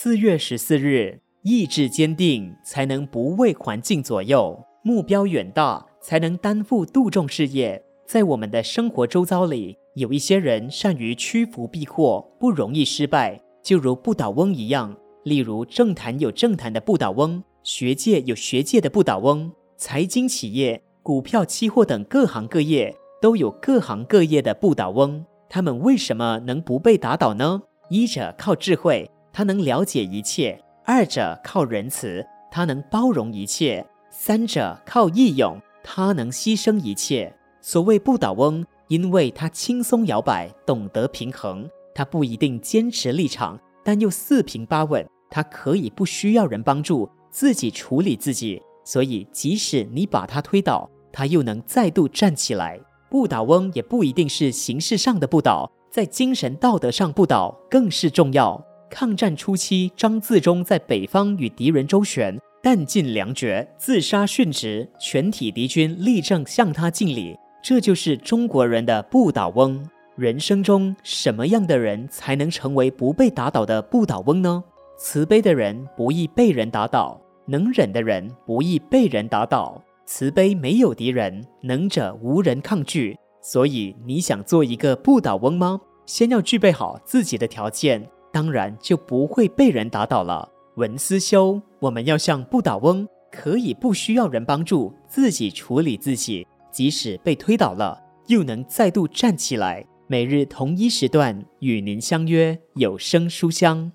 四月十四日，意志坚定，才能不为环境左右；目标远大，才能担负杜仲事业。在我们的生活周遭里，有一些人善于趋福避祸，不容易失败，就如不倒翁一样。例如，政坛有政坛的不倒翁，学界有学界的不倒翁，财经企业、股票、期货等各行各业都有各行各业的不倒翁。他们为什么能不被打倒呢？一者靠智慧。他能了解一切，二者靠仁慈，他能包容一切；三者靠义勇，他能牺牲一切。所谓不倒翁，因为他轻松摇摆，懂得平衡。他不一定坚持立场，但又四平八稳。他可以不需要人帮助，自己处理自己。所以，即使你把他推倒，他又能再度站起来。不倒翁也不一定是形式上的不倒，在精神道德上不倒更是重要。抗战初期，张自忠在北方与敌人周旋，弹尽粮绝，自杀殉职。全体敌军立正向他敬礼，这就是中国人的不倒翁。人生中什么样的人才能成为不被打倒的不倒翁呢？慈悲的人不易被人打倒，能忍的人不易被人打倒。慈悲没有敌人，能者无人抗拒。所以，你想做一个不倒翁吗？先要具备好自己的条件。当然就不会被人打倒了。文思修，我们要像不倒翁，可以不需要人帮助，自己处理自己，即使被推倒了，又能再度站起来。每日同一时段与您相约有声书香。